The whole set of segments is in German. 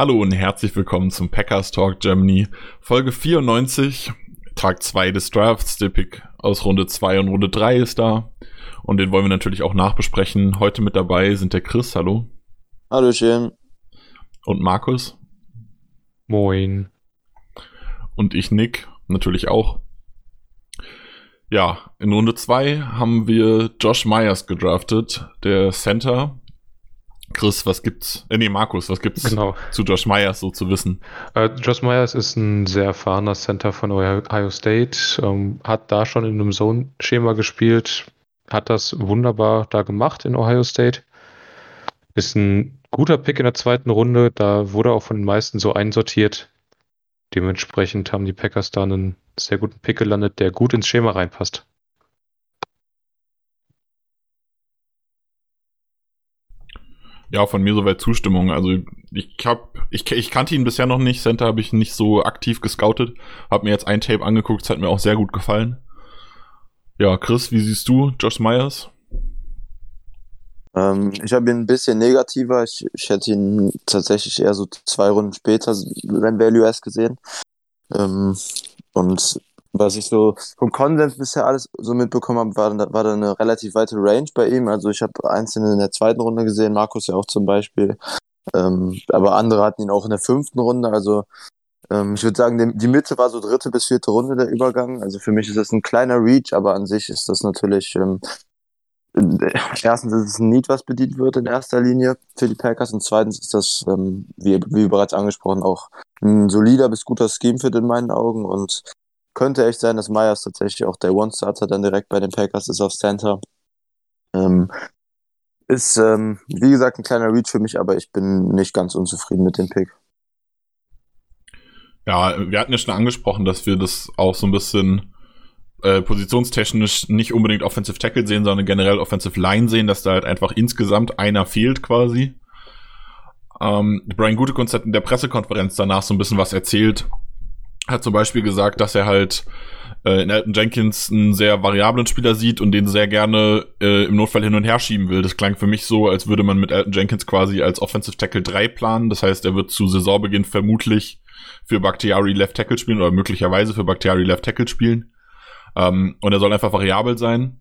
Hallo und herzlich willkommen zum Packers Talk Germany, Folge 94, Tag 2 des Drafts. Der Pick aus Runde 2 und Runde 3 ist da. Und den wollen wir natürlich auch nachbesprechen. Heute mit dabei sind der Chris, hallo. Hallöchen. Und Markus. Moin. Und ich, Nick, natürlich auch. Ja, in Runde 2 haben wir Josh Myers gedraftet, der Center Chris, was gibt's? Äh, nee, Markus, was gibt's genau. zu Josh Myers so zu wissen? Äh, Josh Myers ist ein sehr erfahrener Center von Ohio State, ähm, hat da schon in einem Zone-Schema gespielt, hat das wunderbar da gemacht in Ohio State. Ist ein guter Pick in der zweiten Runde, da wurde auch von den meisten so einsortiert. Dementsprechend haben die Packers da einen sehr guten Pick gelandet, der gut ins Schema reinpasst. Ja, von mir soweit Zustimmung. Also ich hab, ich, ich kannte ihn bisher noch nicht. Center habe ich nicht so aktiv gescoutet. Hab mir jetzt ein Tape angeguckt, es hat mir auch sehr gut gefallen. Ja, Chris, wie siehst du Josh Myers? Ähm, ich habe ihn ein bisschen negativer. Ich, ich hätte ihn tatsächlich eher so zwei Runden später, wenn Value S gesehen. Ähm, und was ich so vom Konsens bisher alles so mitbekommen habe, war, war da eine relativ weite Range bei ihm. Also ich habe einzelne in der zweiten Runde gesehen, Markus ja auch zum Beispiel. Ähm, aber andere hatten ihn auch in der fünften Runde. Also ähm, ich würde sagen, die, Mitte war so dritte bis vierte Runde der Übergang. Also für mich ist das ein kleiner Reach, aber an sich ist das natürlich ähm, erstens ist es ein Need, was bedient wird in erster Linie für die Packers und zweitens ist das, ähm, wie, wie bereits angesprochen, auch ein solider bis guter Scheme-Fit in meinen Augen und könnte echt sein, dass Myers tatsächlich auch der One-Starter dann direkt bei den Packers ist auf Center. Ähm, ist, ähm, wie gesagt, ein kleiner Reach für mich, aber ich bin nicht ganz unzufrieden mit dem Pick. Ja, wir hatten ja schon angesprochen, dass wir das auch so ein bisschen äh, positionstechnisch nicht unbedingt Offensive Tackle sehen, sondern generell Offensive Line sehen, dass da halt einfach insgesamt einer fehlt quasi. Ähm, Brian Gutekunst hat in der Pressekonferenz danach so ein bisschen was erzählt, hat zum Beispiel gesagt, dass er halt äh, in Elton Jenkins einen sehr variablen Spieler sieht und den sehr gerne äh, im Notfall hin und her schieben will. Das klang für mich so, als würde man mit Elton Jenkins quasi als Offensive Tackle 3 planen. Das heißt, er wird zu Saisonbeginn vermutlich für Bakhtiari Left Tackle spielen oder möglicherweise für Bakhtiari Left Tackle spielen. Ähm, und er soll einfach variabel sein.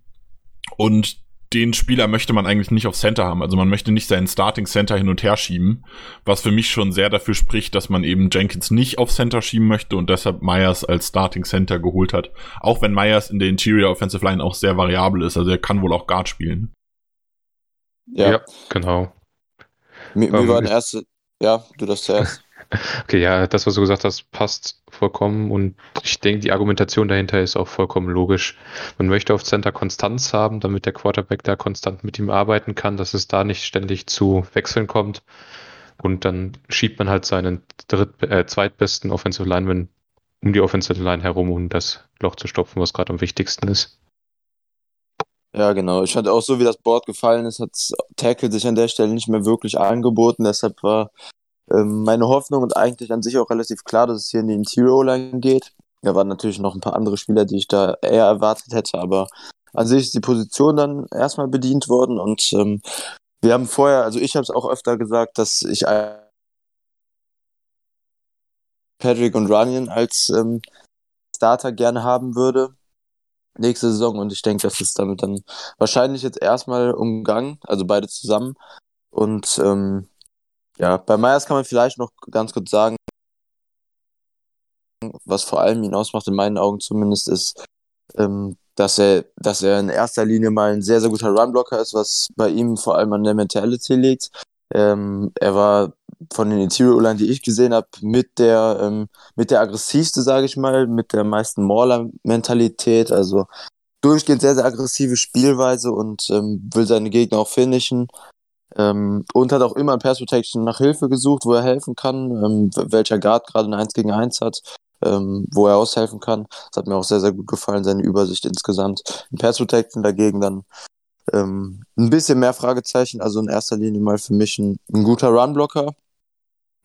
Und den Spieler möchte man eigentlich nicht auf Center haben. Also man möchte nicht seinen Starting Center hin und her schieben, was für mich schon sehr dafür spricht, dass man eben Jenkins nicht auf Center schieben möchte und deshalb Myers als Starting Center geholt hat. Auch wenn Myers in der Interior Offensive Line auch sehr variabel ist, also er kann wohl auch Guard spielen. Ja, ja genau. Mir, mir um, war der erste, ja, du das zuerst. Okay, ja, das, was du gesagt hast, passt vollkommen und ich denke, die Argumentation dahinter ist auch vollkommen logisch. Man möchte auf Center Konstanz haben, damit der Quarterback da konstant mit ihm arbeiten kann, dass es da nicht ständig zu Wechseln kommt und dann schiebt man halt seinen dritt, äh, zweitbesten Offensive Lineman um die Offensive Line herum, um das Loch zu stopfen, was gerade am wichtigsten ist. Ja, genau. Ich fand auch so, wie das Board gefallen ist, hat Tackle sich an der Stelle nicht mehr wirklich angeboten. Deshalb war ähm, meine Hoffnung und eigentlich an sich auch relativ klar, dass es hier in die Interior-Line geht. Da waren natürlich noch ein paar andere Spieler, die ich da eher erwartet hätte, aber an sich ist die Position dann erstmal bedient worden und ähm, wir haben vorher, also ich habe es auch öfter gesagt, dass ich Patrick und Runyon als ähm, Starter gerne haben würde nächste Saison und ich denke, das ist damit dann wahrscheinlich jetzt erstmal umgangen, also beide zusammen und ähm, ja, bei Myers kann man vielleicht noch ganz kurz sagen, was vor allem ihn ausmacht, in meinen Augen zumindest, ist, ähm, dass er, dass er in erster Linie mal ein sehr, sehr guter Runblocker ist, was bei ihm vor allem an der Mentality liegt. Ähm, er war von den Interior-Line, die ich gesehen habe, mit der, ähm, mit der aggressivste, sage ich mal, mit der meisten Mauler-Mentalität, also durchgehend sehr, sehr aggressive Spielweise und ähm, will seine Gegner auch finishen. Ähm, und hat auch immer in Pass Protection nach Hilfe gesucht, wo er helfen kann, ähm, welcher Guard gerade ein 1 gegen 1 hat, ähm, wo er aushelfen kann. Das hat mir auch sehr, sehr gut gefallen, seine Übersicht insgesamt. In Pass Protection dagegen dann ähm, ein bisschen mehr Fragezeichen, also in erster Linie mal für mich ein, ein guter Run-Blocker,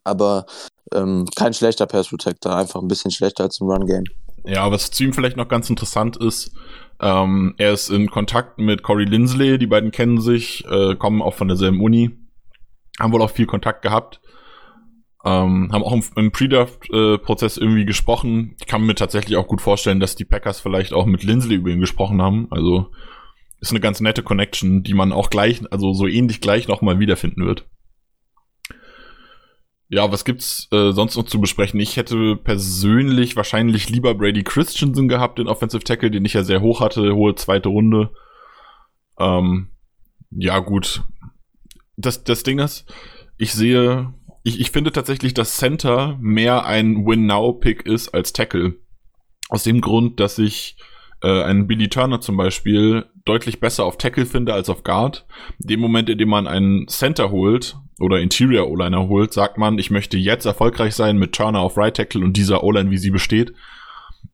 aber ähm, kein schlechter Pass Protector, einfach ein bisschen schlechter als im Run-Game. Ja, was zu ihm vielleicht noch ganz interessant ist, ähm, er ist in Kontakt mit Corey Lindsley, die beiden kennen sich, äh, kommen auch von derselben Uni, haben wohl auch viel Kontakt gehabt, ähm, haben auch im, im Pre-Draft-Prozess irgendwie gesprochen. Ich kann mir tatsächlich auch gut vorstellen, dass die Packers vielleicht auch mit Lindsley über ihn gesprochen haben. Also ist eine ganz nette Connection, die man auch gleich, also so ähnlich gleich nochmal wiederfinden wird. Ja, was gibt's äh, sonst noch zu besprechen? Ich hätte persönlich wahrscheinlich lieber Brady Christensen gehabt, den Offensive Tackle, den ich ja sehr hoch hatte, hohe zweite Runde. Ähm, ja, gut. Das, das Ding ist, ich sehe, ich, ich finde tatsächlich, dass Center mehr ein Win-Now-Pick ist als Tackle. Aus dem Grund, dass ich äh, einen Billy Turner zum Beispiel deutlich besser auf Tackle finde als auf Guard. In dem Moment, in dem man einen Center holt oder Interior O-Liner holt, sagt man, ich möchte jetzt erfolgreich sein mit Turner auf Right Tackle und dieser O-Line, wie sie besteht.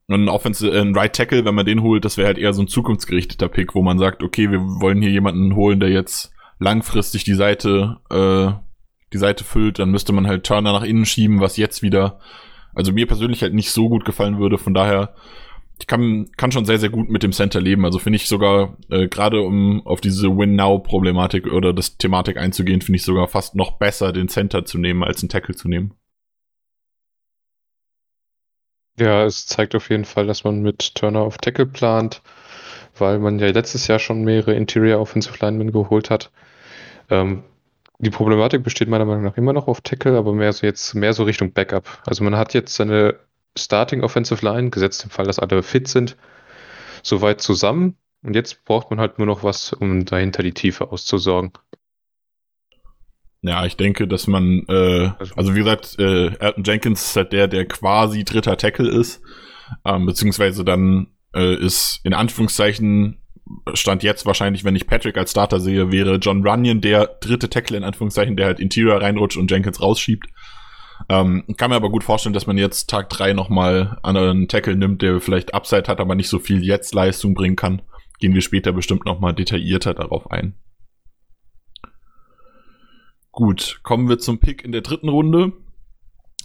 Und ein, Offensive, äh, ein Right Tackle, wenn man den holt, das wäre halt eher so ein zukunftsgerichteter Pick, wo man sagt, okay, wir wollen hier jemanden holen, der jetzt langfristig die Seite, äh, die Seite füllt, dann müsste man halt Turner nach innen schieben, was jetzt wieder, also mir persönlich halt nicht so gut gefallen würde. Von daher kann, kann schon sehr, sehr gut mit dem Center leben. Also finde ich sogar, äh, gerade um auf diese Win-Now-Problematik oder das Thematik einzugehen, finde ich sogar fast noch besser, den Center zu nehmen, als einen Tackle zu nehmen. Ja, es zeigt auf jeden Fall, dass man mit Turner auf Tackle plant, weil man ja letztes Jahr schon mehrere Interior Offensive Linemen geholt hat. Ähm, die Problematik besteht meiner Meinung nach immer noch auf Tackle, aber mehr so jetzt mehr so Richtung Backup. Also man hat jetzt seine Starting Offensive Line, gesetzt im Fall, dass alle fit sind, soweit zusammen. Und jetzt braucht man halt nur noch was, um dahinter die Tiefe auszusorgen. Ja, ich denke, dass man, äh, also, also wie gesagt, äh, Elton Jenkins ist halt der, der quasi dritter Tackle ist, ähm, beziehungsweise dann äh, ist in Anführungszeichen Stand jetzt wahrscheinlich, wenn ich Patrick als Starter sehe, wäre John Runyon der dritte Tackle in Anführungszeichen, der halt Interior reinrutscht und Jenkins rausschiebt. Ähm, kann mir aber gut vorstellen, dass man jetzt Tag drei nochmal einen Tackle nimmt, der vielleicht Upside hat, aber nicht so viel jetzt Leistung bringen kann. Gehen wir später bestimmt nochmal detaillierter darauf ein. Gut, kommen wir zum Pick in der dritten Runde.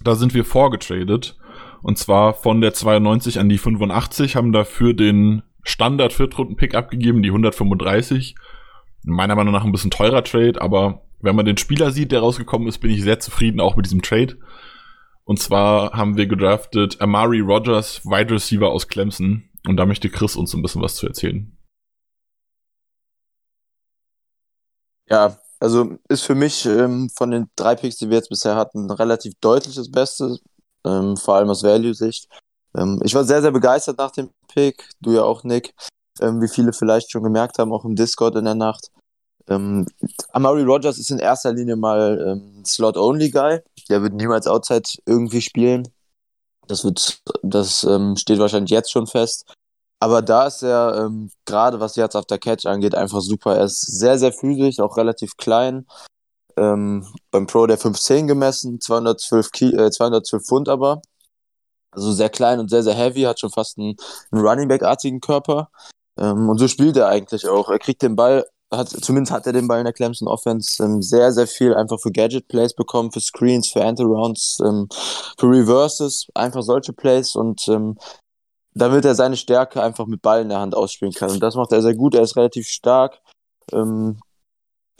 Da sind wir vorgetradet. Und zwar von der 92 an die 85, haben dafür den Standard Viertrunden-Pick abgegeben, die 135. Meiner Meinung nach ein bisschen teurer Trade, aber wenn man den Spieler sieht, der rausgekommen ist, bin ich sehr zufrieden auch mit diesem Trade. Und zwar haben wir gedraftet Amari Rogers, Wide Receiver aus Clemson. Und da möchte Chris uns ein bisschen was zu erzählen. Ja, also ist für mich ähm, von den drei Picks, die wir jetzt bisher hatten, relativ deutliches Beste, ähm, vor allem aus Value-Sicht. Ähm, ich war sehr, sehr begeistert nach dem Pick, du ja auch, Nick, ähm, wie viele vielleicht schon gemerkt haben, auch im Discord in der Nacht. Ähm, Amari Rogers ist in erster Linie mal ähm, Slot-Only-Guy. Der wird niemals Outside irgendwie spielen. Das wird, das ähm, steht wahrscheinlich jetzt schon fest. Aber da ist er, ähm, gerade was Yards after Catch angeht, einfach super. Er ist sehr, sehr physisch, auch relativ klein. Ähm, beim Pro der 510 gemessen, 212, Ki äh, 212 Pfund aber. Also sehr klein und sehr, sehr heavy, hat schon fast einen, einen Running Back-artigen Körper. Ähm, und so spielt er eigentlich auch. Er kriegt den Ball hat, zumindest hat er den Ball in der Clemson Offense ähm, sehr, sehr viel einfach für Gadget Plays bekommen, für Screens, für Anti-Rounds, ähm, für Reverses, einfach solche Plays und ähm, damit er seine Stärke einfach mit Ball in der Hand ausspielen kann. Und das macht er sehr gut. Er ist relativ stark, ähm,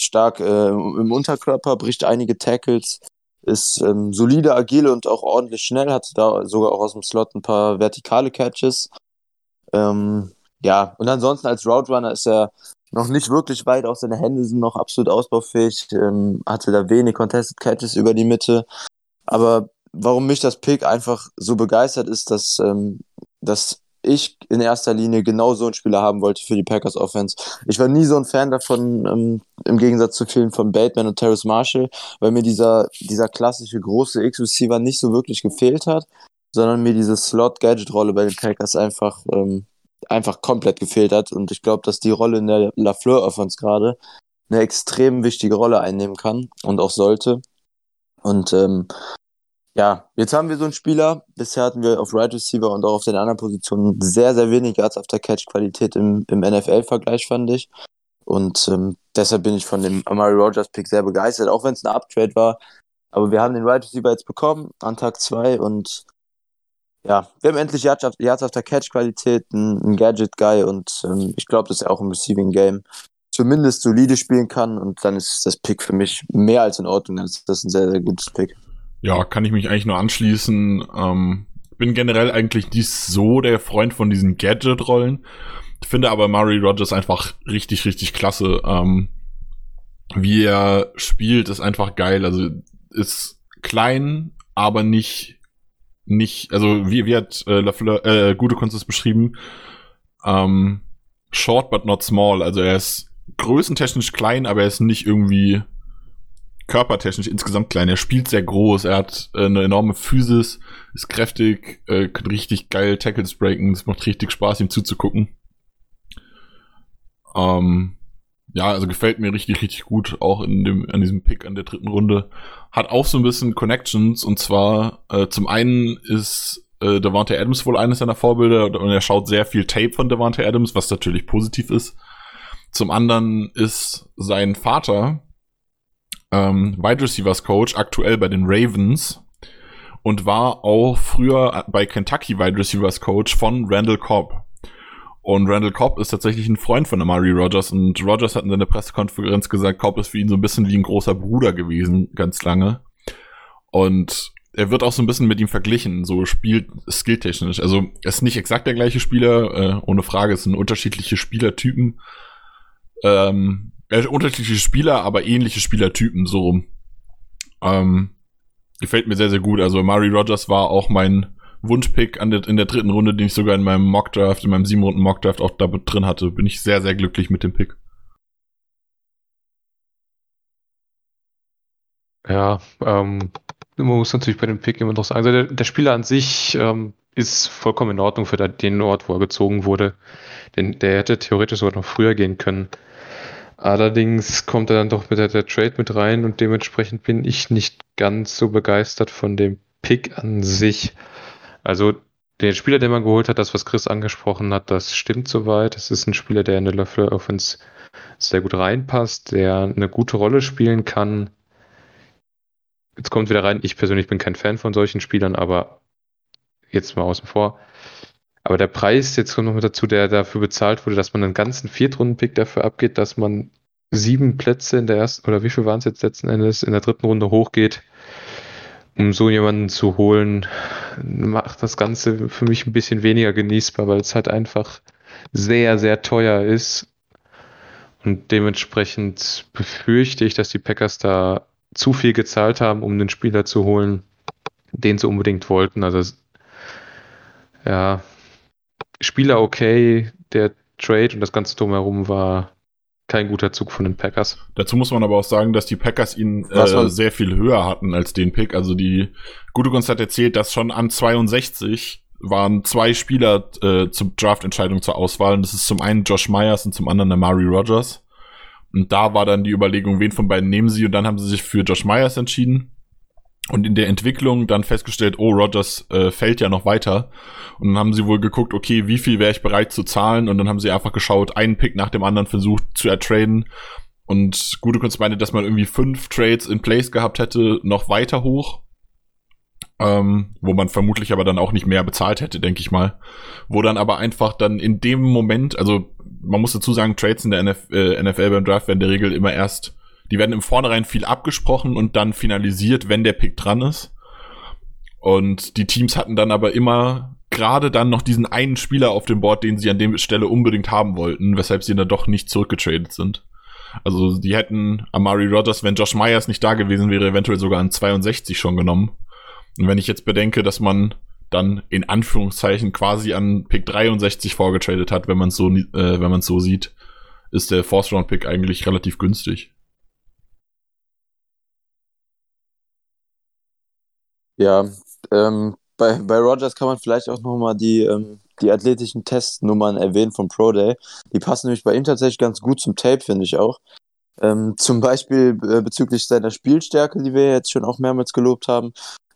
stark äh, im Unterkörper, bricht einige Tackles, ist ähm, solide, agil und auch ordentlich schnell, hat da sogar auch aus dem Slot ein paar vertikale Catches. Ähm, ja, und ansonsten als Route Runner ist er noch nicht wirklich weit, auch seine Hände sind noch absolut ausbaufähig, ähm, hatte da wenig Contested Catches über die Mitte. Aber warum mich das Pick einfach so begeistert ist, dass, ähm, dass ich in erster Linie genau so einen Spieler haben wollte für die Packers Offense. Ich war nie so ein Fan davon, ähm, im Gegensatz zu vielen von Bateman und Terrace Marshall, weil mir dieser, dieser klassische große X-Receiver nicht so wirklich gefehlt hat, sondern mir diese Slot-Gadget-Rolle bei den Packers einfach ähm, einfach komplett gefehlt hat. Und ich glaube, dass die Rolle in der Lafleur Offense gerade eine extrem wichtige Rolle einnehmen kann und auch sollte. Und ähm, ja, jetzt haben wir so einen Spieler. Bisher hatten wir auf Right Receiver und auch auf den anderen Positionen sehr, sehr wenig Yards after Catch Qualität im, im NFL-Vergleich, fand ich. Und ähm, deshalb bin ich von dem Amari Rogers Pick sehr begeistert, auch wenn es ein Uptrade war. Aber wir haben den Right Receiver jetzt bekommen an Tag 2 und ja, wir haben endlich Yards after Catch Qualität, ein, Gadget Guy und ähm, ich glaube, dass er auch im Receiving Game zumindest solide spielen kann und dann ist das Pick für mich mehr als in Ordnung. Dann ist das ein sehr, sehr gutes Pick. Ja, kann ich mich eigentlich nur anschließen. Ähm, bin generell eigentlich nicht so der Freund von diesen Gadget-Rollen. Finde aber Murray Rogers einfach richtig, richtig klasse. Ähm, wie er spielt, ist einfach geil. Also ist klein, aber nicht, nicht, also wie, wie hat äh, Lafleur, äh, Gute Kunst es beschrieben? Ähm, short but not small. Also er ist größentechnisch klein, aber er ist nicht irgendwie körpertechnisch insgesamt klein. Er spielt sehr groß, er hat äh, eine enorme Physis, ist kräftig, äh, kann richtig geil Tackles breaken. Es macht richtig Spaß, ihm zuzugucken. Ähm, ja, also gefällt mir richtig, richtig gut, auch in dem, an diesem Pick an der dritten Runde. Hat auch so ein bisschen Connections und zwar äh, zum einen ist äh, Devante Adams wohl eines seiner Vorbilder und er schaut sehr viel Tape von Devante Adams, was natürlich positiv ist. Zum anderen ist sein Vater ähm, Wide Receivers Coach, aktuell bei den Ravens und war auch früher bei Kentucky Wide Receivers Coach von Randall Cobb. Und Randall Cobb ist tatsächlich ein Freund von Amari Rogers und Rogers hat in seiner Pressekonferenz gesagt, Cobb ist für ihn so ein bisschen wie ein großer Bruder gewesen, ganz lange. Und er wird auch so ein bisschen mit ihm verglichen, so spielt skilltechnisch. Also er ist nicht exakt der gleiche Spieler, äh, ohne Frage, es sind unterschiedliche Spielertypen. Ähm, äh, unterschiedliche Spieler, aber ähnliche Spielertypen, so. Ähm, gefällt mir sehr, sehr gut. Also Mari Rogers war auch mein Wunschpick an der, in der dritten Runde, den ich sogar in meinem Mockdraft, in meinem sieben Runden Mockdraft auch da drin hatte. Bin ich sehr, sehr glücklich mit dem Pick. Ja, ähm, man muss natürlich bei dem Pick immer noch sagen, also der, der Spieler an sich ähm, ist vollkommen in Ordnung für den Ort, wo er gezogen wurde. Denn der hätte theoretisch sogar noch früher gehen können. Allerdings kommt er dann doch mit der, der Trade mit rein und dementsprechend bin ich nicht ganz so begeistert von dem Pick an sich. Also der Spieler, den man geholt hat, das, was Chris angesprochen hat, das stimmt soweit. Es ist ein Spieler, der in der Löffel Offense sehr gut reinpasst, der eine gute Rolle spielen kann. Jetzt kommt wieder rein, ich persönlich bin kein Fan von solchen Spielern, aber jetzt mal außen vor. Aber der Preis, jetzt kommt noch mit dazu, der dafür bezahlt wurde, dass man einen ganzen Viertrunden-Pick dafür abgeht, dass man sieben Plätze in der ersten, oder wie viel waren es jetzt letzten Endes, in der dritten Runde hochgeht, um so jemanden zu holen, macht das Ganze für mich ein bisschen weniger genießbar, weil es halt einfach sehr, sehr teuer ist. Und dementsprechend befürchte ich, dass die Packers da zu viel gezahlt haben, um den Spieler zu holen, den sie unbedingt wollten. Also ja, Spieler okay, der Trade und das ganze drumherum war kein guter Zug von den Packers. Dazu muss man aber auch sagen, dass die Packers ihn äh, sehr viel höher hatten als den Pick. Also die gute Gunst hat erzählt, dass schon an 62 waren zwei Spieler äh, zum Draft-Entscheidung zur Auswahl. Und das ist zum einen Josh Myers und zum anderen der Mari Rogers. Und da war dann die Überlegung, wen von beiden nehmen sie. Und dann haben sie sich für Josh Myers entschieden und in der Entwicklung dann festgestellt, oh, Rogers äh, fällt ja noch weiter. Und dann haben sie wohl geguckt, okay, wie viel wäre ich bereit zu zahlen? Und dann haben sie einfach geschaut, einen Pick nach dem anderen versucht zu ertraden. Und gute Kunst meinte, dass man irgendwie fünf Trades in place gehabt hätte, noch weiter hoch. Ähm, wo man vermutlich aber dann auch nicht mehr bezahlt hätte, denke ich mal. Wo dann aber einfach dann in dem Moment, also man muss dazu sagen, Trades in der NF äh, NFL beim Draft werden in der Regel immer erst die werden im Vornherein viel abgesprochen und dann finalisiert, wenn der Pick dran ist. Und die Teams hatten dann aber immer gerade dann noch diesen einen Spieler auf dem Board, den sie an der Stelle unbedingt haben wollten, weshalb sie dann doch nicht zurückgetradet sind. Also die hätten Amari Rodgers, wenn Josh Myers nicht da gewesen wäre, eventuell sogar an 62 schon genommen. Und wenn ich jetzt bedenke, dass man dann in Anführungszeichen quasi an Pick 63 vorgetradet hat, wenn man es so, äh, wenn man so sieht, ist der Fourth Round Pick eigentlich relativ günstig. Ja, ähm, bei, bei Rogers kann man vielleicht auch nochmal die, ähm, die athletischen Testnummern erwähnen vom Pro Day. Die passen nämlich bei ihm tatsächlich ganz gut zum Tape, finde ich auch. Ähm, zum Beispiel äh, bezüglich seiner Spielstärke, die wir jetzt schon auch mehrmals gelobt haben.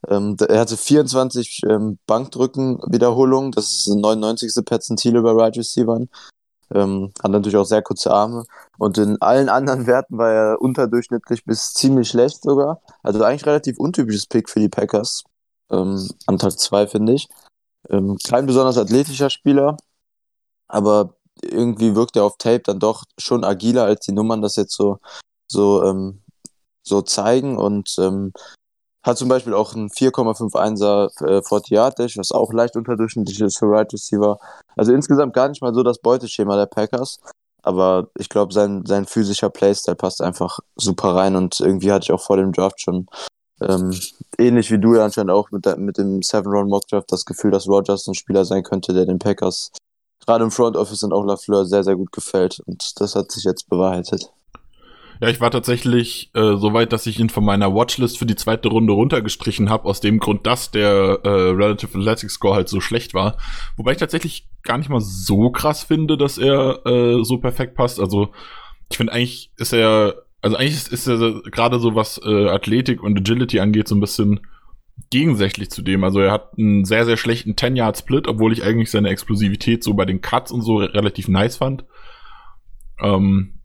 Ähm, er hatte 24 ähm, Bankdrücken-Wiederholungen, das ist das 99. Perzentile bei Right Receivern. Ähm, hat natürlich auch sehr kurze Arme. Und in allen anderen Werten war er unterdurchschnittlich bis ziemlich schlecht sogar. Also eigentlich relativ untypisches Pick für die Packers. Ähm, an Tag 2, finde ich. Ähm, kein besonders athletischer Spieler, aber irgendwie wirkt er auf Tape dann doch schon agiler, als die Nummern das jetzt so, so, ähm, so zeigen. Und ähm, hat zum Beispiel auch einen 4,51er äh, 40 Yard Dash, was auch leicht unterdurchschnittlich ist für Right Receiver. Also insgesamt gar nicht mal so das Beuteschema der Packers. Aber ich glaube, sein, sein physischer Playstyle passt einfach super rein. Und irgendwie hatte ich auch vor dem Draft schon ähm, ähnlich wie du ja anscheinend auch mit, mit dem Seven Round Mock Draft das Gefühl, dass Rogers ein Spieler sein könnte, der den Packers gerade im Front Office und auch LaFleur sehr, sehr gut gefällt. Und das hat sich jetzt bewahrheitet. Ja, ich war tatsächlich äh, so weit, dass ich ihn von meiner Watchlist für die zweite Runde runtergestrichen habe, aus dem Grund, dass der äh, Relative Athletic Score halt so schlecht war. Wobei ich tatsächlich gar nicht mal so krass finde, dass er äh, so perfekt passt. Also ich finde eigentlich ist er, also eigentlich ist, ist er gerade so was äh, Athletik und Agility angeht, so ein bisschen gegensätzlich zu dem. Also er hat einen sehr, sehr schlechten 10-Yard-Split, obwohl ich eigentlich seine Explosivität so bei den Cuts und so relativ nice fand. Ähm,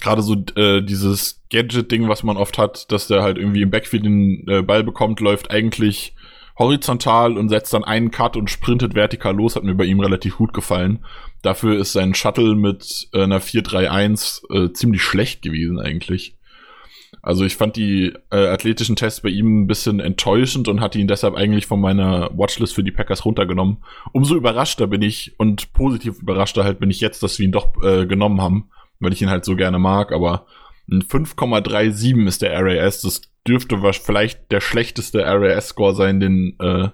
gerade so äh, dieses Gadget-Ding, was man oft hat, dass der halt irgendwie im Backfield den äh, Ball bekommt, läuft eigentlich horizontal und setzt dann einen Cut und sprintet vertikal los, hat mir bei ihm relativ gut gefallen. Dafür ist sein Shuttle mit äh, einer 4-3-1 äh, ziemlich schlecht gewesen eigentlich. Also ich fand die äh, athletischen Tests bei ihm ein bisschen enttäuschend und hatte ihn deshalb eigentlich von meiner Watchlist für die Packers runtergenommen. Umso überraschter bin ich und positiv überraschter halt bin ich jetzt, dass wir ihn doch äh, genommen haben weil ich ihn halt so gerne mag, aber ein 5,37 ist der RAS. Das dürfte vielleicht der schlechteste RAS-Score sein, den äh,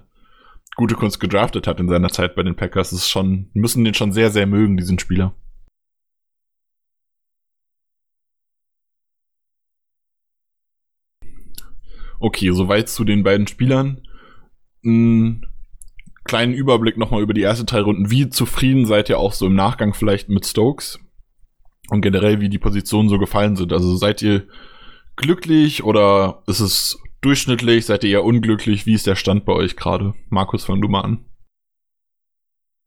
Gute Kunst gedraftet hat in seiner Zeit bei den Packers. Das ist schon, müssen den schon sehr, sehr mögen, diesen Spieler. Okay, soweit zu den beiden Spielern. Einen kleinen Überblick nochmal über die ersten drei Runden. Wie zufrieden seid ihr auch so im Nachgang vielleicht mit Stokes? Und generell, wie die Positionen so gefallen sind. Also seid ihr glücklich oder ist es durchschnittlich? Seid ihr eher unglücklich? Wie ist der Stand bei euch gerade? Markus, fang du mal an.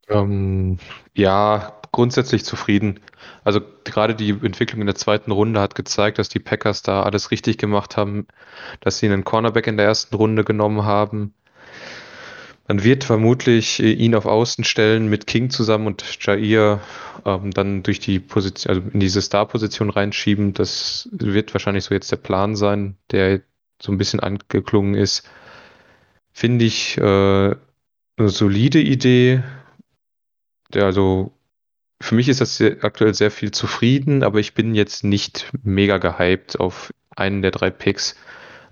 Ähm, ja, grundsätzlich zufrieden. Also gerade die Entwicklung in der zweiten Runde hat gezeigt, dass die Packers da alles richtig gemacht haben, dass sie einen Cornerback in der ersten Runde genommen haben, man wird vermutlich äh, ihn auf Außen stellen mit King zusammen und Jair ähm, dann durch die Position, also in diese Star-Position reinschieben. Das wird wahrscheinlich so jetzt der Plan sein, der so ein bisschen angeklungen ist. Finde ich äh, eine solide Idee. Der, also für mich ist das sehr, aktuell sehr viel zufrieden, aber ich bin jetzt nicht mega gehypt auf einen der drei Picks.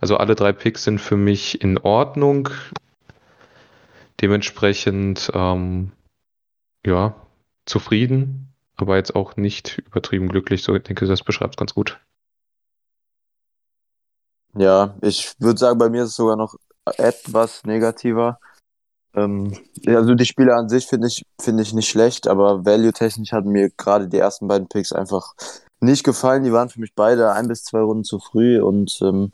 Also alle drei Picks sind für mich in Ordnung. Dementsprechend, ähm, ja, zufrieden, aber jetzt auch nicht übertrieben glücklich. So, ich denke, das beschreibt es ganz gut. Ja, ich würde sagen, bei mir ist es sogar noch etwas negativer. Ähm, also die Spiele an sich finde ich, finde ich nicht schlecht, aber value-technisch hatten mir gerade die ersten beiden Picks einfach nicht gefallen. Die waren für mich beide ein bis zwei Runden zu früh und ähm,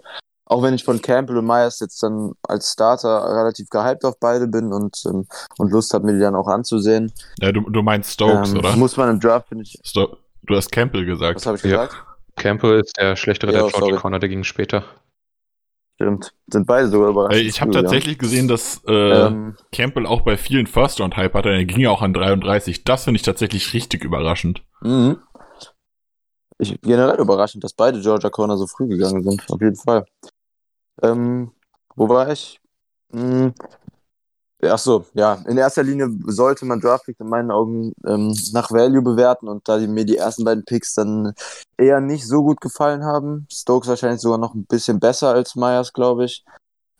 auch wenn ich von Campbell und Myers jetzt dann als Starter relativ gehypt auf beide bin und, ähm, und Lust habe, mir die dann auch anzusehen. Ja, du, du meinst Stokes, ähm, oder? Muss man im Draft, finde ich. Sto du hast Campbell gesagt. Was habe ich gesagt? Ja. Campbell ist der schlechtere Ja, der George sorry. Corner, der ging später. Stimmt. Sind beide sogar überrascht. Ich habe tatsächlich gesehen, dass äh, Ähm, Campbell auch bei vielen First-Round-Hype hatte. Er ging ja auch an 33. Das finde ich tatsächlich richtig überraschend. mhm. Ich generell überraschend, dass beide Georgia Corner so früh gegangen sind. Auf jeden Fall. Ähm, wo war ich? Hm. Ach so, ja. In erster Linie sollte man Draftpicks in meinen Augen ähm, nach Value bewerten und da die, mir die ersten beiden Picks dann eher nicht so gut gefallen haben. Stokes wahrscheinlich sogar noch ein bisschen besser als Myers, glaube ich.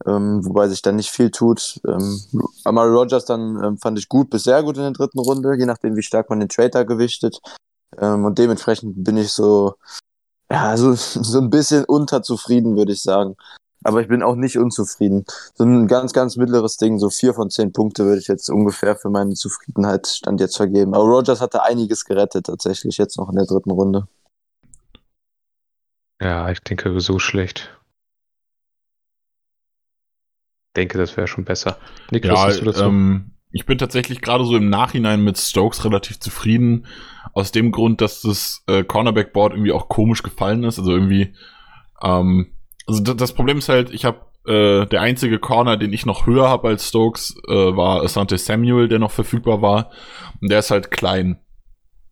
Ähm, wobei sich dann nicht viel tut. Ähm, Amari Rogers dann ähm, fand ich gut bis sehr gut in der dritten Runde, je nachdem, wie stark man den Trader gewichtet. Ähm, und dementsprechend bin ich so, ja, so, so ein bisschen unterzufrieden, würde ich sagen. Aber ich bin auch nicht unzufrieden. So ein ganz, ganz mittleres Ding, so vier von zehn Punkte würde ich jetzt ungefähr für meine Zufriedenheit stand jetzt vergeben. Aber Rogers hatte einiges gerettet, tatsächlich, jetzt noch in der dritten Runde. Ja, ich denke so schlecht. denke, das wäre schon besser. Niklas, ja, ähm, ich bin tatsächlich gerade so im Nachhinein mit Stokes relativ zufrieden. Aus dem Grund, dass das äh, Cornerback-Board irgendwie auch komisch gefallen ist. Also irgendwie, ähm, also das Problem ist halt, ich habe äh, der einzige Corner, den ich noch höher habe als Stokes, äh, war Asante Samuel, der noch verfügbar war. Und der ist halt klein.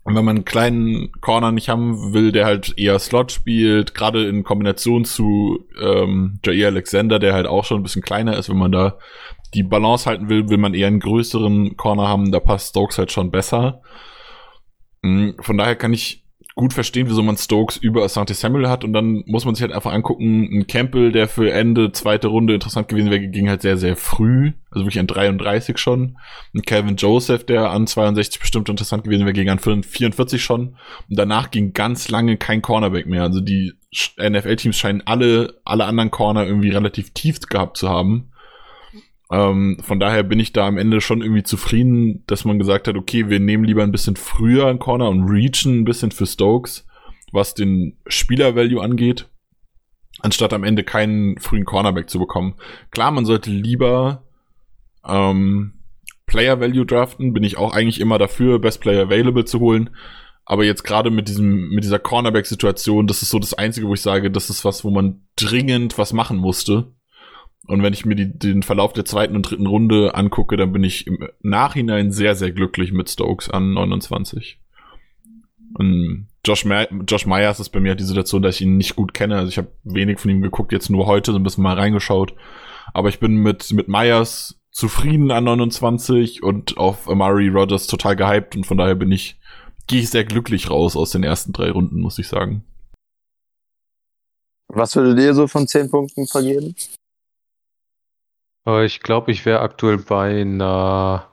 Und wenn man einen kleinen Corner nicht haben will, der halt eher Slot spielt, gerade in Kombination zu ähm, Jair Alexander, der halt auch schon ein bisschen kleiner ist, wenn man da die Balance halten will, will man eher einen größeren Corner haben, da passt Stokes halt schon besser. Mm, von daher kann ich gut verstehen, wieso man Stokes über Asante Samuel hat und dann muss man sich halt einfach angucken, ein Campbell, der für Ende zweite Runde interessant gewesen wäre, ging halt sehr, sehr früh, also wirklich an 33 schon. Ein Calvin Joseph, der an 62 bestimmt interessant gewesen wäre, ging an 44 schon und danach ging ganz lange kein Cornerback mehr. Also die NFL-Teams scheinen alle, alle anderen Corner irgendwie relativ tief gehabt zu haben. Ähm, von daher bin ich da am Ende schon irgendwie zufrieden, dass man gesagt hat, okay, wir nehmen lieber ein bisschen früher einen Corner und reachen ein bisschen für Stokes, was den Spieler-Value angeht, anstatt am Ende keinen frühen Cornerback zu bekommen. Klar, man sollte lieber ähm, Player Value draften, bin ich auch eigentlich immer dafür, Best Player Available zu holen. Aber jetzt gerade mit diesem, mit dieser Cornerback-Situation, das ist so das Einzige, wo ich sage, das ist was, wo man dringend was machen musste. Und wenn ich mir die, den Verlauf der zweiten und dritten Runde angucke, dann bin ich im Nachhinein sehr, sehr glücklich mit Stokes an 29. Und Josh, Me Josh Myers ist bei mir halt die Situation, dass ich ihn nicht gut kenne. Also ich habe wenig von ihm geguckt, jetzt nur heute so ein bisschen mal reingeschaut. Aber ich bin mit, mit Myers zufrieden an 29 und auf Amari Rogers total gehypt und von daher bin ich, gehe ich sehr glücklich raus aus den ersten drei Runden, muss ich sagen. Was würdet ihr so von 10 Punkten vergeben? Äh, ich glaube, ich wäre aktuell bei einer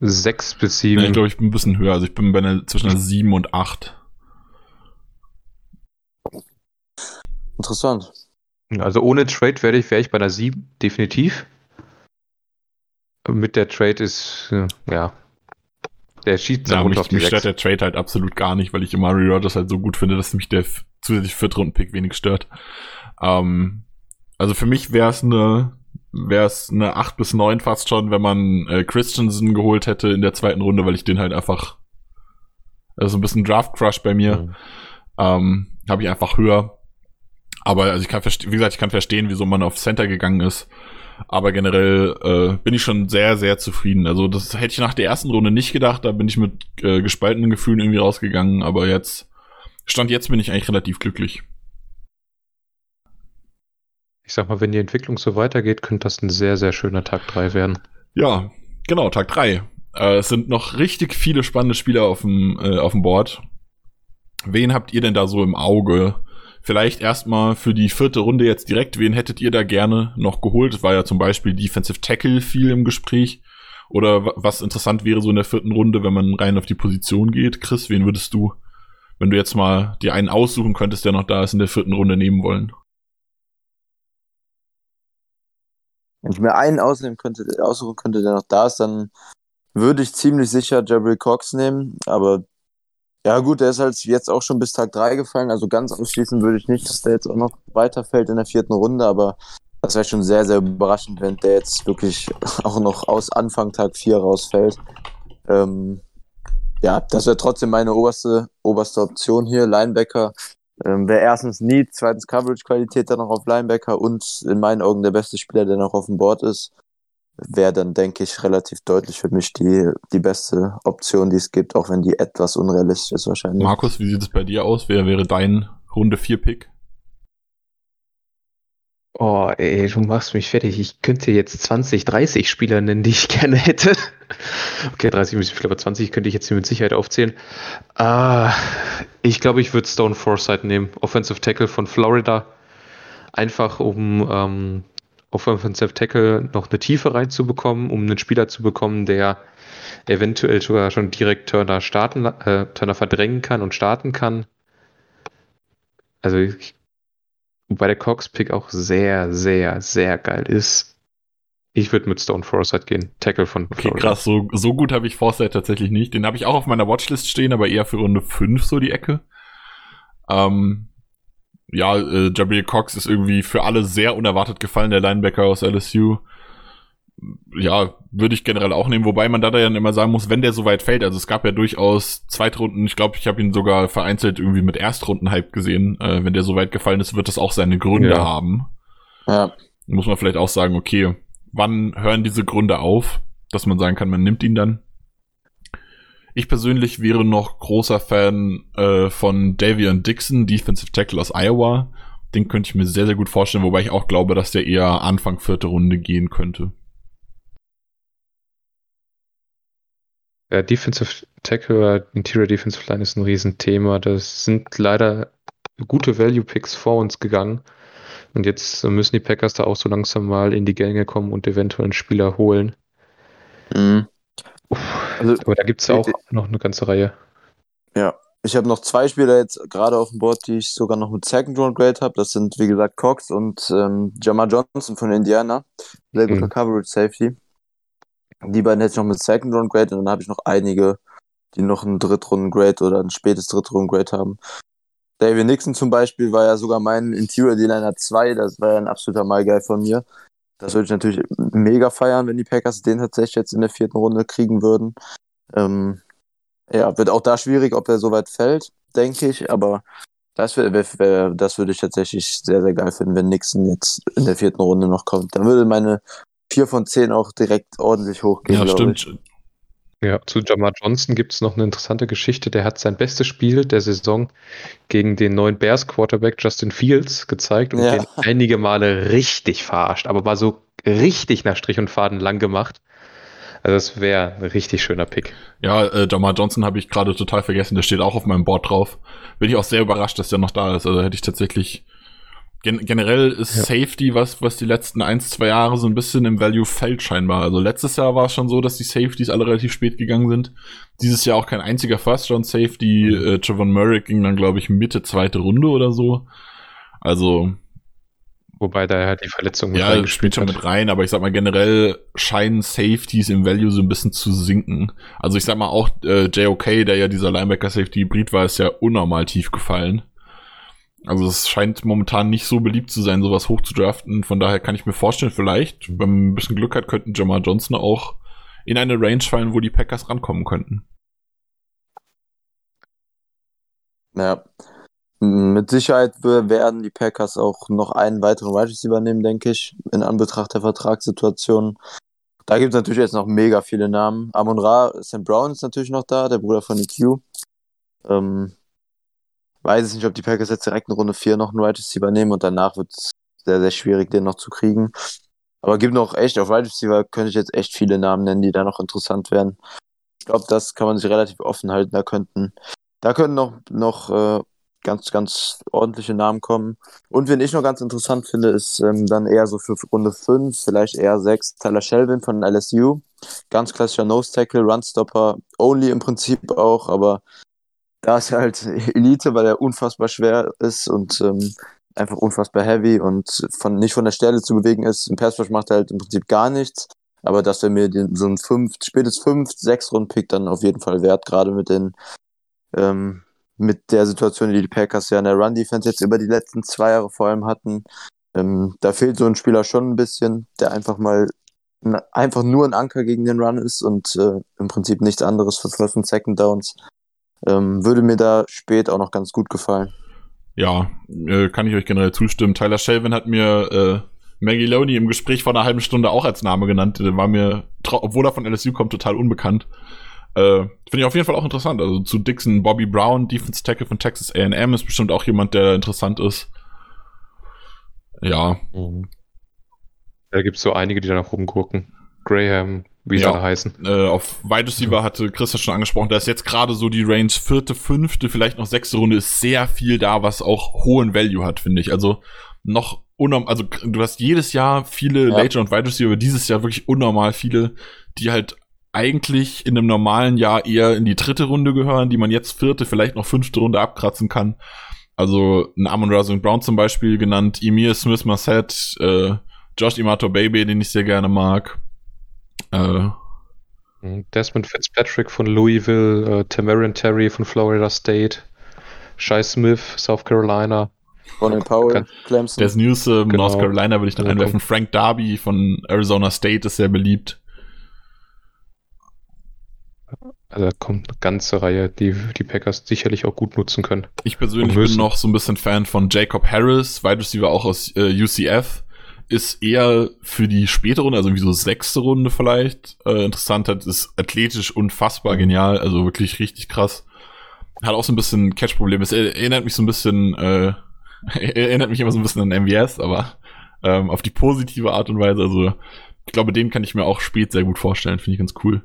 6 bis 7. Nee, ich glaube, ich bin ein bisschen höher. Also ich bin bei einer, zwischen einer 7 und 8. Interessant. Also ohne Trade wäre ich, wär ich bei einer 7, definitiv. Mit der Trade ist, ja. Der schießt ja, mich, auf die mich stört der Trade halt absolut gar nicht, weil ich Amari Rodgers halt so gut finde, dass mich der zusätzliche Viertrunden-Pick wenig stört. Ähm, also für mich wäre es eine wäre es eine 8 bis 9 fast schon, wenn man äh, Christensen geholt hätte in der zweiten Runde, weil ich den halt einfach also ein bisschen Draft Crush bei mir. Mhm. Ähm, habe ich einfach höher. Aber also ich kann verstehen, wie gesagt, ich kann verstehen, wieso man auf Center gegangen ist. Aber generell äh, bin ich schon sehr, sehr zufrieden. Also das hätte ich nach der ersten Runde nicht gedacht. Da bin ich mit äh, gespaltenen Gefühlen irgendwie rausgegangen. Aber jetzt, Stand jetzt bin ich eigentlich relativ glücklich ich sag mal, wenn die Entwicklung so weitergeht, könnte das ein sehr, sehr schöner Tag 3 werden. Ja, genau, Tag 3. Äh, es sind noch richtig viele spannende Spieler auf dem, äh, auf dem Board. Wen habt ihr denn da so im Auge? Vielleicht erstmal für die vierte Runde jetzt direkt. Wen hättet ihr da gerne noch geholt? Es war ja zum Beispiel Defensive Tackle viel im Gespräch. Oder was interessant wäre so in der vierten Runde, wenn man rein auf die Position geht. Chris, wen würdest du, wenn du jetzt mal dir einen aussuchen könntest, der noch da ist, in der vierten Runde nehmen wollen? Wenn ich mir einen ausnehmen könnte, aussuchen könnte, der noch da ist, dann würde ich ziemlich sicher Jabril Cox nehmen. Aber ja gut, der ist halt jetzt auch schon bis Tag 3 gefallen. Also ganz ausschließen würde ich nicht, dass der jetzt auch noch weiterfällt in der vierten Runde. Aber das wäre schon sehr, sehr überraschend, wenn der jetzt wirklich auch noch aus Anfang Tag 4 rausfällt. Ähm, ja, das wäre trotzdem meine oberste, oberste Option hier. Linebacker ähm, Wäre erstens Need, zweitens Coverage-Qualität dann noch auf Linebacker und in meinen Augen der beste Spieler, der noch auf dem Board ist, wäre dann, denke ich, relativ deutlich für mich die, die beste Option, die es gibt, auch wenn die etwas unrealistisch ist wahrscheinlich. Markus, wie sieht es bei dir aus? Wer wäre dein Runde 4 Pick? Oh, ey, du machst mich fertig. Ich könnte jetzt 20, 30 Spieler nennen, die ich gerne hätte. Okay, 30 müssen ich aber 20 könnte ich jetzt hier mit Sicherheit aufzählen. Uh, ich glaube, ich würde Stone Forsythe nehmen. Offensive Tackle von Florida. Einfach um ähm, Offensive Tackle noch eine Tiefe reinzubekommen, um einen Spieler zu bekommen, der eventuell sogar schon direkt Turner starten, äh, Turner verdrängen kann und starten kann. Also ich Wobei der Cox-Pick auch sehr, sehr, sehr geil ist. Ich würde mit Stone Forsythe gehen. Tackle von Okay, Florida. krass. So, so gut habe ich Forsythe tatsächlich nicht. Den habe ich auch auf meiner Watchlist stehen, aber eher für Runde 5 so die Ecke. Ähm, ja, äh, Jabril Cox ist irgendwie für alle sehr unerwartet gefallen, der Linebacker aus LSU. Ja, würde ich generell auch nehmen, wobei man da dann immer sagen muss, wenn der so weit fällt, also es gab ja durchaus Zweitrunden, ich glaube, ich habe ihn sogar vereinzelt irgendwie mit Erstrunden-Hype gesehen, äh, wenn der so weit gefallen ist, wird das auch seine Gründe Ja. haben. Ja. Muss man vielleicht auch sagen, okay, wann hören diese Gründe auf, dass man sagen kann, man nimmt ihn dann? Ich persönlich wäre noch großer Fan äh, von Davian Dixon, Defensive Tackle aus Iowa. Den könnte ich mir sehr, sehr gut vorstellen, wobei ich auch glaube, dass der eher Anfang vierte Runde gehen könnte. Ja, Defensive Tackle oder Interior Defensive Line ist ein Riesenthema. Das sind leider gute Value Picks vor uns gegangen. Und jetzt müssen die Packers da auch so langsam mal in die Gänge kommen und eventuell einen Spieler holen. Mhm. Also, Aber da gibt es ja auch noch eine ganze Reihe. ja. Ich habe noch zwei Spieler jetzt gerade auf dem Board, die ich sogar noch mit Second Round Grade habe. Das sind, wie gesagt, Cox und ähm, Jamar Johnson von Indiana. Sehr guter Mhm. Coverage Safety. Die beiden hätte ich noch mit Second Round Grade und dann habe ich noch einige, die noch einen Drittrunden Grade oder ein spätes Drittrunden Grade haben. David Nixon zum Beispiel war ja sogar mein Interior D-Liner 2. Das war ja ein absoluter Malgeil von mir. Das würde ich natürlich mega feiern, wenn die Packers den tatsächlich jetzt in der vierten Runde kriegen würden. Ähm, ja, wird auch da schwierig, ob er so weit fällt, denke ich, aber das, wär, das würde ich tatsächlich sehr, sehr geil finden, wenn Nixon jetzt in der vierten Runde noch kommt. Dann würde meine 4 von 10 auch direkt ordentlich hochgehen. ja, stimmt. Ja, zu Jamar Johnson gibt es noch eine interessante Geschichte. Der hat sein bestes Spiel der Saison gegen den neuen Bears Quarterback Justin Fields gezeigt und Ja. den einige Male richtig verarscht, aber war so richtig nach Strich und Faden lang gemacht. Also das wäre ein richtig schöner Pick. Ja, äh, Jamar Johnson habe ich gerade total vergessen, der steht auch auf meinem Board drauf. Bin ich auch sehr überrascht, dass der noch da ist. Also hätte ich tatsächlich. Gen generell ist Ja. Safety was, was die letzten ein, zwei Jahre so ein bisschen im Value fällt scheinbar. Also letztes Jahr war es schon so, dass die Safeties alle relativ spät gegangen sind. Dieses Jahr auch kein einziger First Round Safety. Äh, Trevon Merrick ging dann, glaube ich, Mitte zweite Runde oder so. Also Wobei da halt die Verletzung mit ja, spielt schon hat. mit rein, aber ich sag mal, generell scheinen Safeties im Value so ein bisschen zu sinken. Also ich sag mal auch äh, JOK, der ja dieser Linebacker-Safety-Hybrid war, ist ja unnormal tief gefallen. Also es scheint momentan nicht so beliebt zu sein, sowas hoch zu draften. Von daher kann ich mir vorstellen, vielleicht, wenn man ein bisschen Glück hat, könnten Jamal Johnson auch in eine Range fallen, wo die Packers rankommen könnten. Ja. Mit Sicherheit werden die Packers auch noch einen weiteren Wide Receiver nehmen, denke ich, in Anbetracht der Vertragssituation. Da gibt es natürlich jetzt noch mega viele Namen. Amon Ra, Sam Brown ist natürlich noch da, der Bruder von EQ. Ähm, weiß ich nicht, ob die Packers jetzt direkt in Runde 4 noch einen Wide Receiver nehmen und danach wird es sehr, sehr schwierig, den noch zu kriegen. Aber gibt noch echt, auf Wide Receiver könnte ich jetzt echt viele Namen nennen, die da noch interessant wären. Ich glaube, das kann man sich relativ offen halten. Da könnten, da könnten noch, noch äh, ganz, ganz ordentliche Namen kommen. Und wen ich noch ganz interessant finde, ist ähm, dann eher so für Runde 5, vielleicht eher 6, Tyler Shelvin von LSU. Ganz klassischer Nose-Tackle, Runstopper, only im Prinzip auch, aber da ist halt Elite, weil er unfassbar schwer ist und ähm, einfach unfassbar heavy und von, nicht von der Stelle zu bewegen ist. Im Passrush macht er halt im Prinzip gar nichts. Aber das wäre mir den, so ein 5, spätes 5, 6 Runden-Pick dann auf jeden Fall wert, gerade mit den ähm, mit der Situation, die die Packers ja in der Run-Defense jetzt über die letzten zwei Jahre vor allem hatten. Ähm, da fehlt so ein Spieler schon ein bisschen, der einfach mal einfach nur ein Anker gegen den Run ist und äh, im Prinzip nichts anderes für First und Second Downs. Ähm, würde mir da spät auch noch ganz gut gefallen. Ja, äh, kann ich euch generell zustimmen. Tyler Shelvin hat mir äh, Maggie Loney im Gespräch vor einer halben Stunde auch als Name genannt. Der war mir, obwohl er von LSU kommt, total unbekannt. Äh, Finde ich auf jeden Fall auch interessant. Also zu Dixon, Bobby Brown, Defense Tackle von Texas A&M ist bestimmt auch jemand, der interessant ist. Ja, Da gibt es so einige, die da noch rumgucken. Graham, wie sie Ja. alle heißen. äh, auf Wide Receiver hatte Chris das schon angesprochen, da ist jetzt gerade so die Range vierte, fünfte, vielleicht noch sechste Runde, ist sehr viel da, was auch hohen Value hat, finde ich. Also noch unnorm, also du hast jedes Jahr viele Ja. Later und Wide Receiver, dieses Jahr wirklich unnormal viele, die halt eigentlich in einem normalen Jahr eher in die dritte Runde gehören, die man jetzt vierte, vielleicht noch fünfte Runde abkratzen kann. Also ein Amon Razing Brown zum Beispiel genannt, Emir Smith Marset, äh, Josh Imato Baby, den ich sehr gerne mag. Äh. Desmond Fitzpatrick von Louisville, äh, Tamarian Terry von Florida State, Shai Smith, South Carolina. Ronald Powell, Clemson. Des Newsom, Genau. North Carolina würde ich noch Ja, einwerfen. Frank Darby von Arizona State ist sehr beliebt. Also da kommt eine ganze Reihe, die die Packers sicherlich auch gut nutzen können. Ich persönlich bin noch so ein bisschen Fan von Jacob Harris, Wide Receiver auch aus äh, UCF. Ist eher für die späte Runde, also irgendwie so sechste Runde vielleicht, äh, interessant hat, ist athletisch unfassbar genial, also wirklich richtig krass. Hat auch so ein bisschen Catch-Probleme. Es er- erinnert mich so ein bisschen, äh, erinnert mich immer so ein bisschen an MVS, aber ähm, auf die positive Art und Weise. Also ich glaube, den kann ich mir auch spät sehr gut vorstellen, finde ich ganz cool.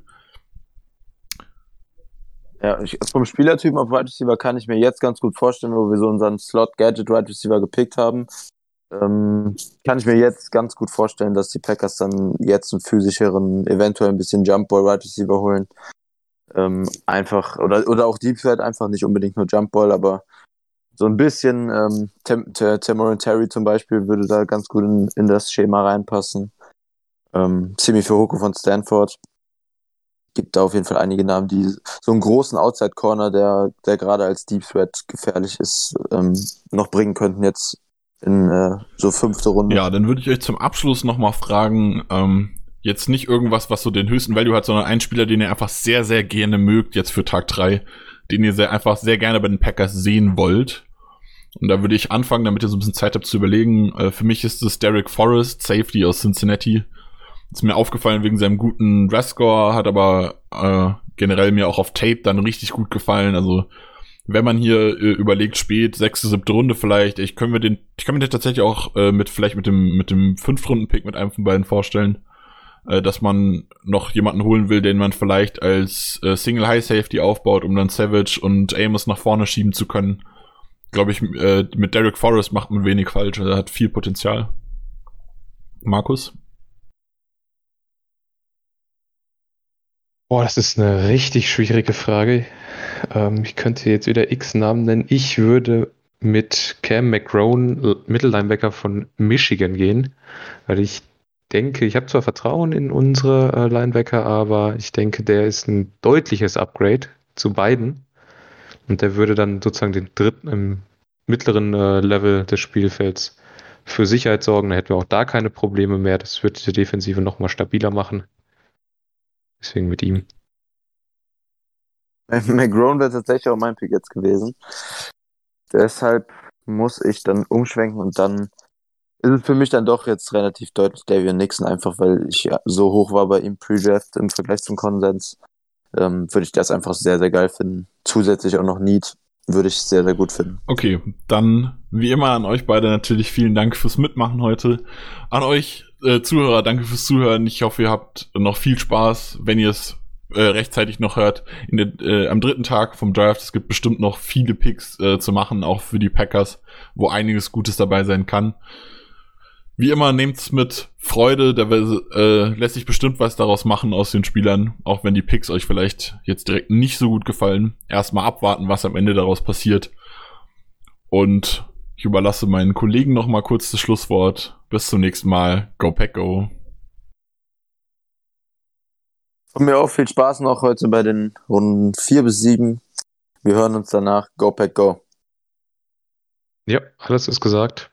Ja, ich, vom Spielertypen auf Wide Receiver kann ich mir jetzt ganz gut vorstellen, wo wir so unseren Slot Gadget Wide Receiver gepickt haben. Ähm, kann ich mir jetzt ganz gut vorstellen, dass die Packers dann jetzt einen physischeren, eventuell ein bisschen Jump Ball Wide Receiver holen. Ähm, einfach, oder, oder auch Deep Threat, einfach nicht unbedingt nur Jump Ball, aber so ein bisschen ähm, Tem Tamoran Terry zum Beispiel würde da ganz gut in, in das Schema reinpassen. Ähm, Simi Fehoko von Stanford gibt da auf jeden Fall einige Namen, die so einen großen Outside Corner, der, der gerade als Deep Threat gefährlich ist, ähm, noch bringen könnten jetzt in äh, so fünfte Runde. Ja, dann würde ich euch zum Abschluss nochmal fragen, ähm, jetzt nicht irgendwas, was so den höchsten Value hat, sondern einen Spieler, den ihr einfach sehr, sehr gerne mögt, jetzt für Tag drei, den ihr sehr, einfach sehr gerne bei den Packers sehen wollt. Und da würde ich anfangen, damit ihr so ein bisschen Zeit habt zu überlegen. Äh, für mich ist es Derek Forrest, Safety aus Cincinnati. Ist mir aufgefallen wegen seinem guten Dress-Score, hat aber äh, generell mir auch auf Tape dann richtig gut gefallen. Also wenn man hier äh, überlegt, spät, sechste, siebte Runde vielleicht, ich können wir den, ich kann mir den tatsächlich auch äh, mit vielleicht mit dem mit dem Fünftrunden-Pick mit einem von beiden vorstellen, äh, dass man noch jemanden holen will, den man vielleicht als äh, Single High Safety aufbaut, um dann Savage und Amos nach vorne schieben zu können. Glaube ich, äh, mit Derek Forrest macht man wenig falsch, also er hat viel Potenzial. Markus? Boah, das ist eine richtig schwierige Frage. Ähm, ich könnte jetzt wieder x Namen nennen. Ich würde mit Cam McRone, Mittellinebacker von Michigan gehen, weil ich denke, ich habe zwar Vertrauen in unsere äh, Linebacker, aber ich denke, der ist ein deutliches Upgrade zu beiden. Und der würde dann sozusagen den dritten im mittleren äh, Level des Spielfelds für Sicherheit sorgen. Da hätten wir auch da keine Probleme mehr. Das wird die Defensive nochmal stabiler machen. Deswegen mit ihm. McGrone wäre tatsächlich auch mein Pick jetzt gewesen. Deshalb muss ich dann umschwenken und dann ist es für mich dann doch jetzt relativ deutlich Davian Nixon, einfach weil ich so hoch war bei ihm Pre-Draft im Vergleich zum Konsens. Ähm, würde ich das einfach sehr, sehr geil finden. Zusätzlich auch noch Need würde ich sehr, sehr gut finden. Okay, dann wie immer an euch beide natürlich vielen Dank fürs Mitmachen heute. An euch äh, Zuhörer, danke fürs Zuhören. Ich hoffe, ihr habt noch viel Spaß, wenn ihr es äh, rechtzeitig noch hört. In der, äh, am dritten Tag vom Draft, es gibt bestimmt noch viele Picks äh, zu machen, auch für die Packers, wo einiges Gutes dabei sein kann. Wie immer, nehmt's mit Freude, da äh, lässt sich bestimmt was daraus machen aus den Spielern, auch wenn die Picks euch vielleicht jetzt direkt nicht so gut gefallen. Erstmal abwarten, was am Ende daraus passiert. Und ich überlasse meinen Kollegen noch mal kurz das Schlusswort. Bis zum nächsten Mal. Go Pack Go. Von mir auch viel Spaß noch heute bei den Runden 4 bis 7. Wir hören uns danach. Go Pack Go. Ja, alles ist gesagt.